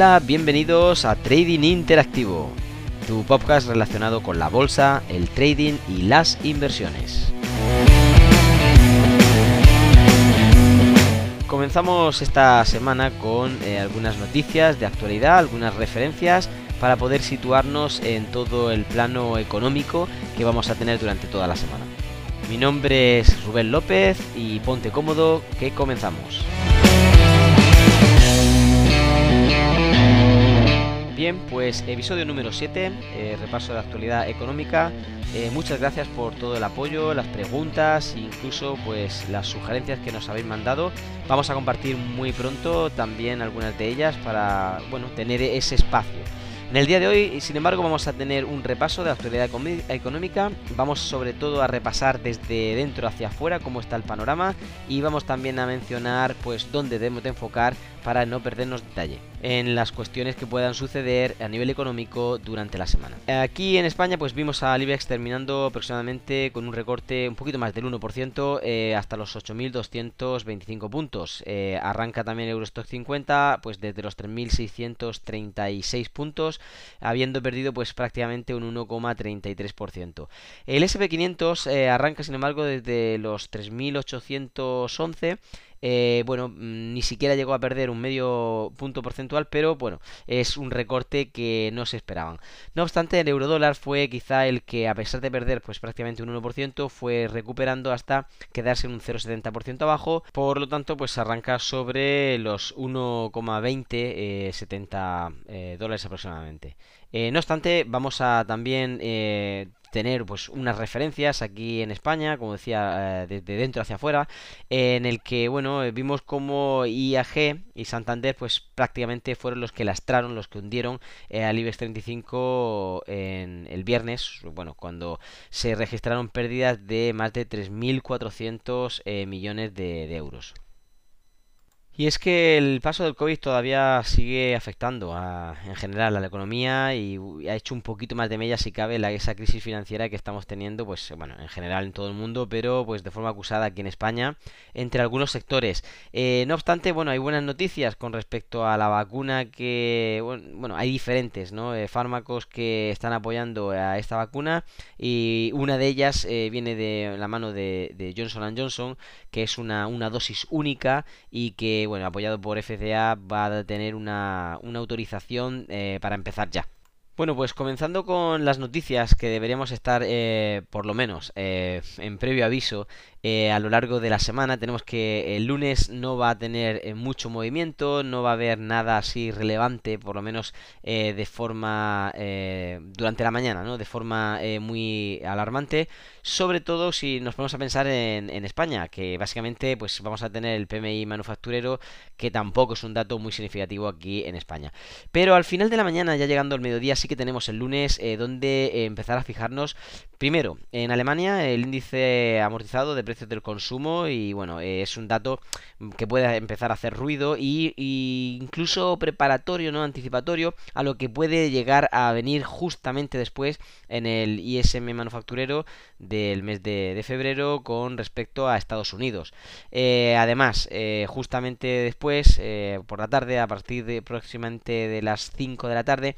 Hola, bienvenidos a Trading Interactivo, tu podcast relacionado con la bolsa, el trading y las inversiones. Comenzamos esta semana con eh, algunas noticias de actualidad, algunas referencias para poder situarnos en todo el plano económico que vamos a tener durante toda la semana. Mi nombre es Rubén López y ponte cómodo que comenzamos. Bien, pues episodio número 7, eh, repaso de la actualidad económica. Eh, muchas gracias por todo el apoyo, las preguntas incluso pues las sugerencias que nos habéis mandado. Vamos a compartir muy pronto también algunas de ellas para bueno, tener ese espacio. En el día de hoy, sin embargo, vamos a tener un repaso de la actualidad económica. Vamos sobre todo a repasar desde dentro hacia afuera cómo está el panorama y vamos también a mencionar pues dónde debemos de enfocar para no perdernos detalle en las cuestiones que puedan suceder a nivel económico durante la semana. Aquí en España pues vimos a IBEX terminando aproximadamente con un recorte un poquito más del 1% eh, hasta los 8.225 puntos. Eh, arranca también el Eurostock 50 pues desde los 3.636 puntos habiendo perdido pues prácticamente un 1,33%. El SP500 eh, arranca sin embargo desde los 3.811 eh, bueno, mm, ni siquiera llegó a perder un medio punto porcentual, pero bueno, es un recorte que no se esperaban. No obstante, el eurodólar fue quizá el que, a pesar de perder pues prácticamente un 1%, fue recuperando hasta quedarse en un 0,70% abajo, por lo tanto, pues arranca sobre los 1,20 70 eh, eh, dólares aproximadamente. No obstante, vamos a también tener pues unas referencias aquí en España, como decía, desde de dentro hacia afuera, en el que bueno, vimos como IAG y Santander pues prácticamente fueron los que lastraron, los que hundieron eh, al IBEX 35 en el viernes, bueno, cuando se registraron pérdidas de más de 3.400 eh, millones de euros. Y es que el paso del COVID todavía sigue afectando en general a la economía y, ha hecho un poquito más de mella si cabe la, esa crisis financiera que estamos teniendo, pues bueno, en general en todo el mundo, pero pues de forma acusada aquí en España, entre algunos sectores. Eh, no obstante, bueno, hay buenas noticias con respecto a la vacuna que, bueno, hay diferentes, ¿no? Eh, fármacos que están apoyando a esta vacuna y una de ellas eh, viene de la mano de, de Johnson Johnson, que es una, una dosis única y que bueno, apoyado por FDA, va a tener una, autorización eh, para empezar ya. Bueno, pues comenzando con las noticias que deberíamos estar, eh, por lo menos, eh, en previo aviso a lo largo de la semana. Tenemos que el lunes no va a tener mucho movimiento, no va a haber nada así relevante, por lo menos de forma durante la mañana, ¿no? De forma muy alarmante sobre todo si nos ponemos a pensar en, España, que básicamente pues vamos a tener el PMI manufacturero, que tampoco es un dato muy significativo aquí en España. Pero al final de la mañana, ya llegando al mediodía, sí que tenemos el lunes eh, donde eh, empezar a fijarnos primero en Alemania el índice amortizado de precios del consumo y bueno, eh, es un dato que puede empezar a hacer ruido y, incluso preparatorio, no anticipatorio a lo que puede llegar a venir justamente después en el ISM manufacturero del mes de, febrero con respecto a Estados Unidos. Eh, además, eh, justamente después, por la tarde, a partir de próximamente de las 5 de la tarde,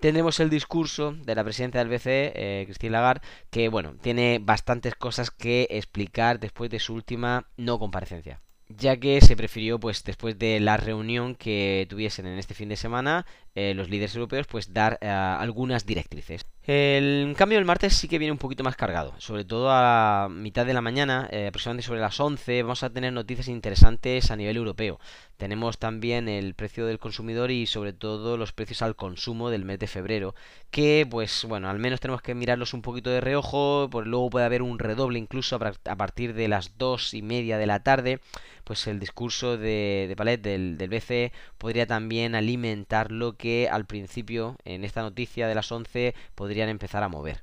tendremos el discurso de la presidenta del BCE, Christine Lagarde, que bueno, tiene bastantes cosas que explicar después de su última no comparecencia ya que se prefirió, pues después de la reunión que tuviesen en este fin de semana, los líderes europeos, pues dar algunas directrices. El cambio del martes sí que viene un poquito más cargado, sobre todo a mitad de la mañana, eh, aproximadamente sobre las 11, vamos a tener noticias interesantes a nivel europeo. Tenemos también el precio del consumidor y sobre todo los precios al consumo del mes de febrero, que pues bueno, al menos tenemos que mirarlos un poquito de reojo, pues luego puede haber un redoble incluso a partir de las 2 y media de la tarde, pues el discurso de, de Palet del, del BCE podría también alimentar lo que al principio en esta noticia de las 11 podría podrían empezar a mover.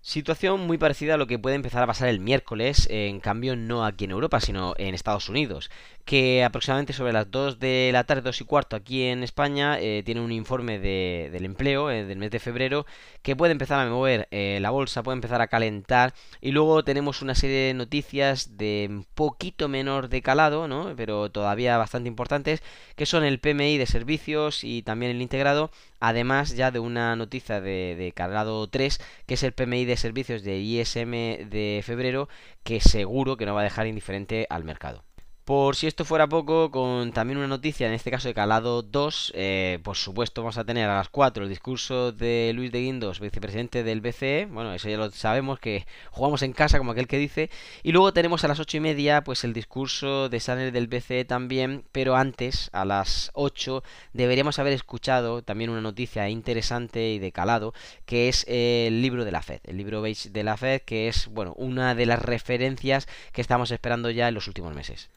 Situación muy parecida a lo que puede empezar a pasar el miércoles, en cambio no aquí en Europa, sino en Estados Unidos, que aproximadamente sobre las 2 de la tarde, 2 y cuarto aquí en España, eh, tiene un informe de, del empleo eh, del mes de febrero que puede empezar a mover eh, la bolsa, puede empezar a calentar y luego tenemos una serie de noticias de un poquito menor de calado, ¿no? pero todavía bastante importantes, que son el PMI de servicios y también el integrado, además ya de una noticia de, calado 3, que es el PMI de servicios de ISM de febrero que seguro que no va a dejar indiferente al mercado. Por si esto fuera poco, con también una noticia, en este caso de calado 2, eh, por supuesto vamos a tener a las 4 el discurso de Luis de Guindos, vicepresidente del BCE, bueno, eso ya lo sabemos, que jugamos en casa, como aquel que dice, y luego tenemos a las 8 y media, pues el discurso de Saner del BCE también, pero antes, a las 8, deberíamos haber escuchado también una noticia interesante y de calado, que es el libro de la Fed, el libro beige de la Fed, que es, bueno, una de las referencias que estamos esperando ya en los últimos meses.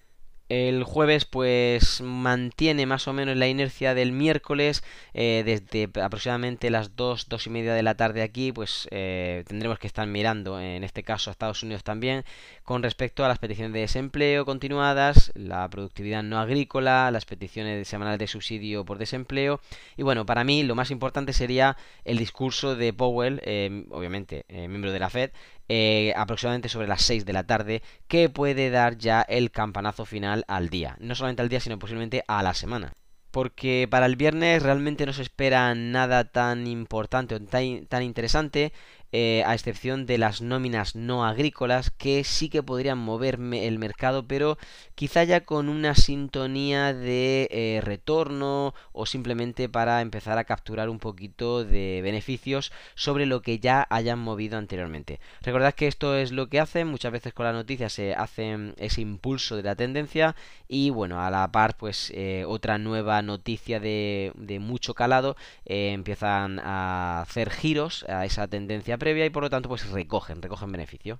El jueves pues mantiene más o menos la inercia del miércoles eh, desde aproximadamente las 2, 2 y media de la tarde aquí pues eh, tendremos que estar mirando en este caso a Estados Unidos también con respecto a las peticiones de desempleo continuadas, la productividad no agrícola, las peticiones semanales de subsidio por desempleo. Y bueno para mí lo más importante sería el discurso de Powell, eh, obviamente miembro de la Fed, aproximadamente sobre las 6 de la tarde, que puede dar ya el campanazo final al día. No solamente al día, sino posiblemente a la semana porque para el viernes realmente no se espera nada tan importante o tan, tan interesante. Eh, a excepción de las nóminas no agrícolas que sí que podrían mover el mercado, pero quizá ya con una sintonía de eh, retorno o simplemente para empezar a capturar un poquito de beneficios sobre lo que ya hayan movido anteriormente. Recordad que esto es lo que hacen, muchas veces con las noticias se hace ese impulso de la tendencia y bueno, a la par pues eh, otra nueva noticia de, de mucho calado empiezan a hacer giros a esa tendencia previa y por lo tanto pues recogen, recogen beneficio.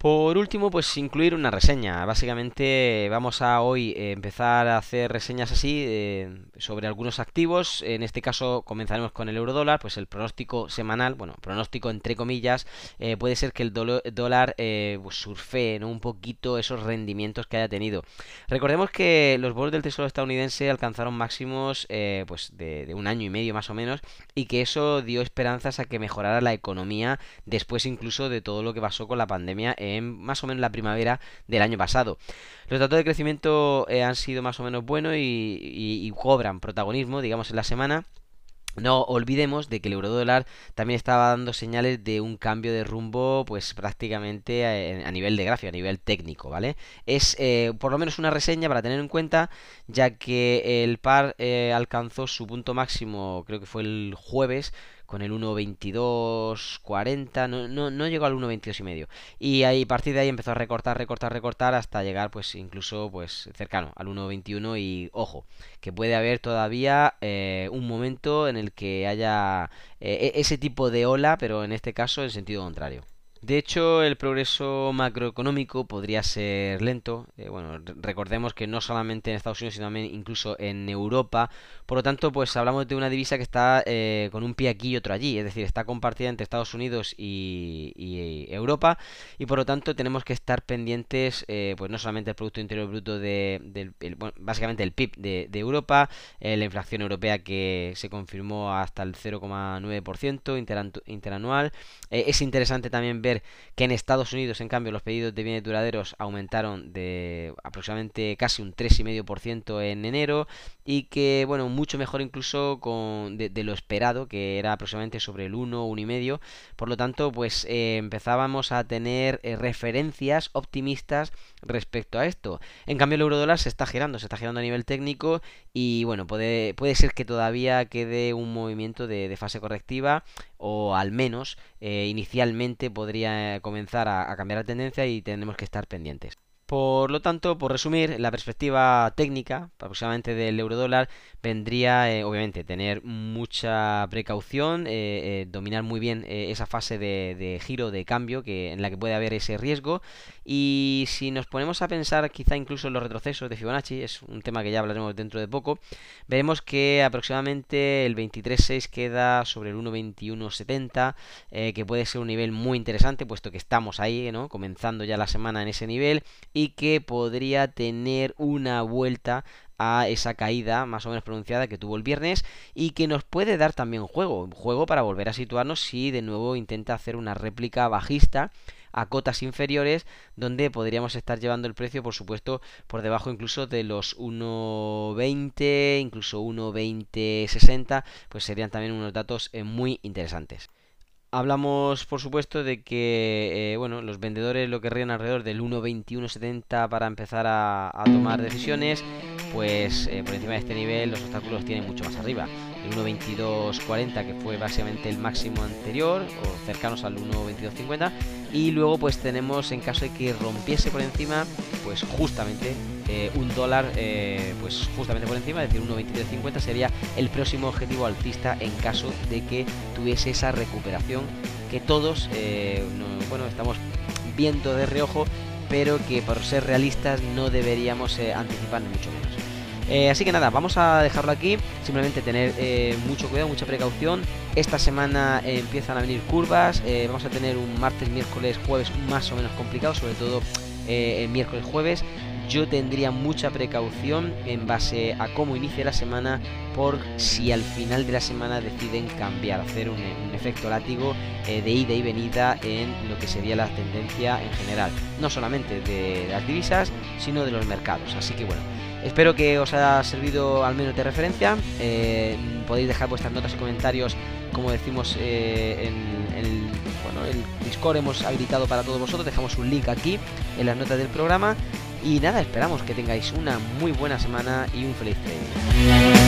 Por último, pues incluir una reseña. Básicamente vamos a hoy eh, empezar a hacer reseñas así eh, sobre algunos activos. En este caso comenzaremos con el euro dólar, pues el pronóstico semanal, bueno, pronóstico entre comillas, eh, puede ser que el dólar pues surfee un poquito esos rendimientos que haya tenido. Recordemos que los bonos del Tesoro estadounidense alcanzaron máximos pues de, un año y medio más o menos y que eso dio esperanzas a que mejorara la economía después incluso de todo lo que pasó con la pandemia más o menos la primavera del año pasado. Los datos de crecimiento eh, han sido más o menos buenos y, cobran protagonismo, digamos, en la semana. No olvidemos de que el eurodólar también estaba dando señales de un cambio de rumbo, pues prácticamente a, nivel de gráfico, a nivel técnico, ¿vale? Es eh, por lo menos una reseña para tener en cuenta, ya que el par eh, alcanzó su punto máximo, creo que fue el jueves, con el 1.22.40, no, no, no llegó al 1.22 y medio. Y a partir de ahí empezó a recortar, recortar, recortar hasta llegar pues incluso pues cercano al 1.21 y ojo, que puede haber todavía eh, un momento en el que haya eh, e-, ese tipo de ola, pero en este caso en sentido contrario. De hecho, el progreso macroeconómico podría ser lento. Eh, bueno, recordemos que no solamente en Estados Unidos, sino también incluso en Europa. Por lo tanto, pues hablamos de una divisa que está eh, con un pie aquí y otro allí. Es decir, está compartida entre Estados Unidos y, Europa. Y por lo tanto, tenemos que estar pendientes, eh, pues no solamente del Producto Interior Bruto de, básicamente el PIB de, de Europa, la inflación europea que se confirmó hasta el 0,9% interanual. es interesante también ver que en Estados Unidos, en cambio, los pedidos de bienes duraderos aumentaron de aproximadamente casi un 3,5% en enero y que, bueno, mucho mejor incluso con, de, lo esperado, que era aproximadamente sobre el 1, 1,5. Por lo tanto, pues eh, empezábamos a tener eh, referencias optimistas respecto a esto. En cambio, el euro dólar se está girando, se está girando a nivel técnico y, bueno, puede, puede ser que todavía quede un movimiento de, fase correctiva o al menos eh, inicialmente podría comenzar a, a cambiar la tendencia y tenemos que estar pendientes. Por lo tanto, por resumir, la perspectiva técnica aproximadamente del eurodólar vendría, eh, obviamente, tener mucha precaución, eh, eh, dominar muy bien esa fase de, giro, de cambio, que, en la que puede haber ese riesgo. Y si nos ponemos a pensar quizá incluso en los retrocesos de Fibonacci, es un tema que ya hablaremos dentro de poco, veremos que aproximadamente el 23.6 queda sobre el 1.21.70, que puede ser un nivel muy interesante, puesto que estamos ahí, ¿no? comenzando ya la semana en ese nivel que podría tener una vuelta a esa caída más o menos pronunciada que tuvo el viernes y que nos puede dar también juego, juego para volver a situarnos si de nuevo intenta hacer una réplica bajista a cotas inferiores donde podríamos estar llevando el precio por supuesto por debajo incluso de los 1.20 incluso 1.2060 pues serían también unos datos eh, muy interesantes Hablamos, por supuesto, de que eh, bueno, los vendedores lo querrían alrededor del 1.2170 para empezar a, tomar decisiones, pues eh, por encima de este nivel los obstáculos tienen mucho más arriba. El 1.2240 que fue básicamente el máximo anterior, o cercanos al 1.2250, y luego pues tenemos en caso de que rompiese por encima, pues justamente eh, un dólar, eh, pues justamente por encima, es decir, 1.2350 sería el próximo objetivo altista en caso de que tuviese esa recuperación que todos, eh, bueno, estamos viendo de reojo, pero que por ser realistas no deberíamos anticipar ni mucho menos. Así que nada, vamos a dejarlo aquí. Simplemente tener mucho cuidado, mucha precaución. Esta semana empiezan a venir curvas. vamos a tener un martes, miércoles, jueves más o menos complicado, sobre todo el miércoles, jueves yo tendría mucha precaución en base a cómo inicia la semana por si al final de la semana deciden cambiar, hacer un, efecto látigo eh, de ida y venida en lo que sería la tendencia en general, no solamente de las divisas, sino de los mercados. Así que bueno, espero que os haya servido al menos de referencia. Eh, podéis dejar vuestras notas y comentarios, como decimos eh, en, el, Discord hemos habilitado para todos vosotros. Dejamos un link aquí en las notas del programa. Y nada, esperamos que tengáis una muy buena semana y un feliz trading.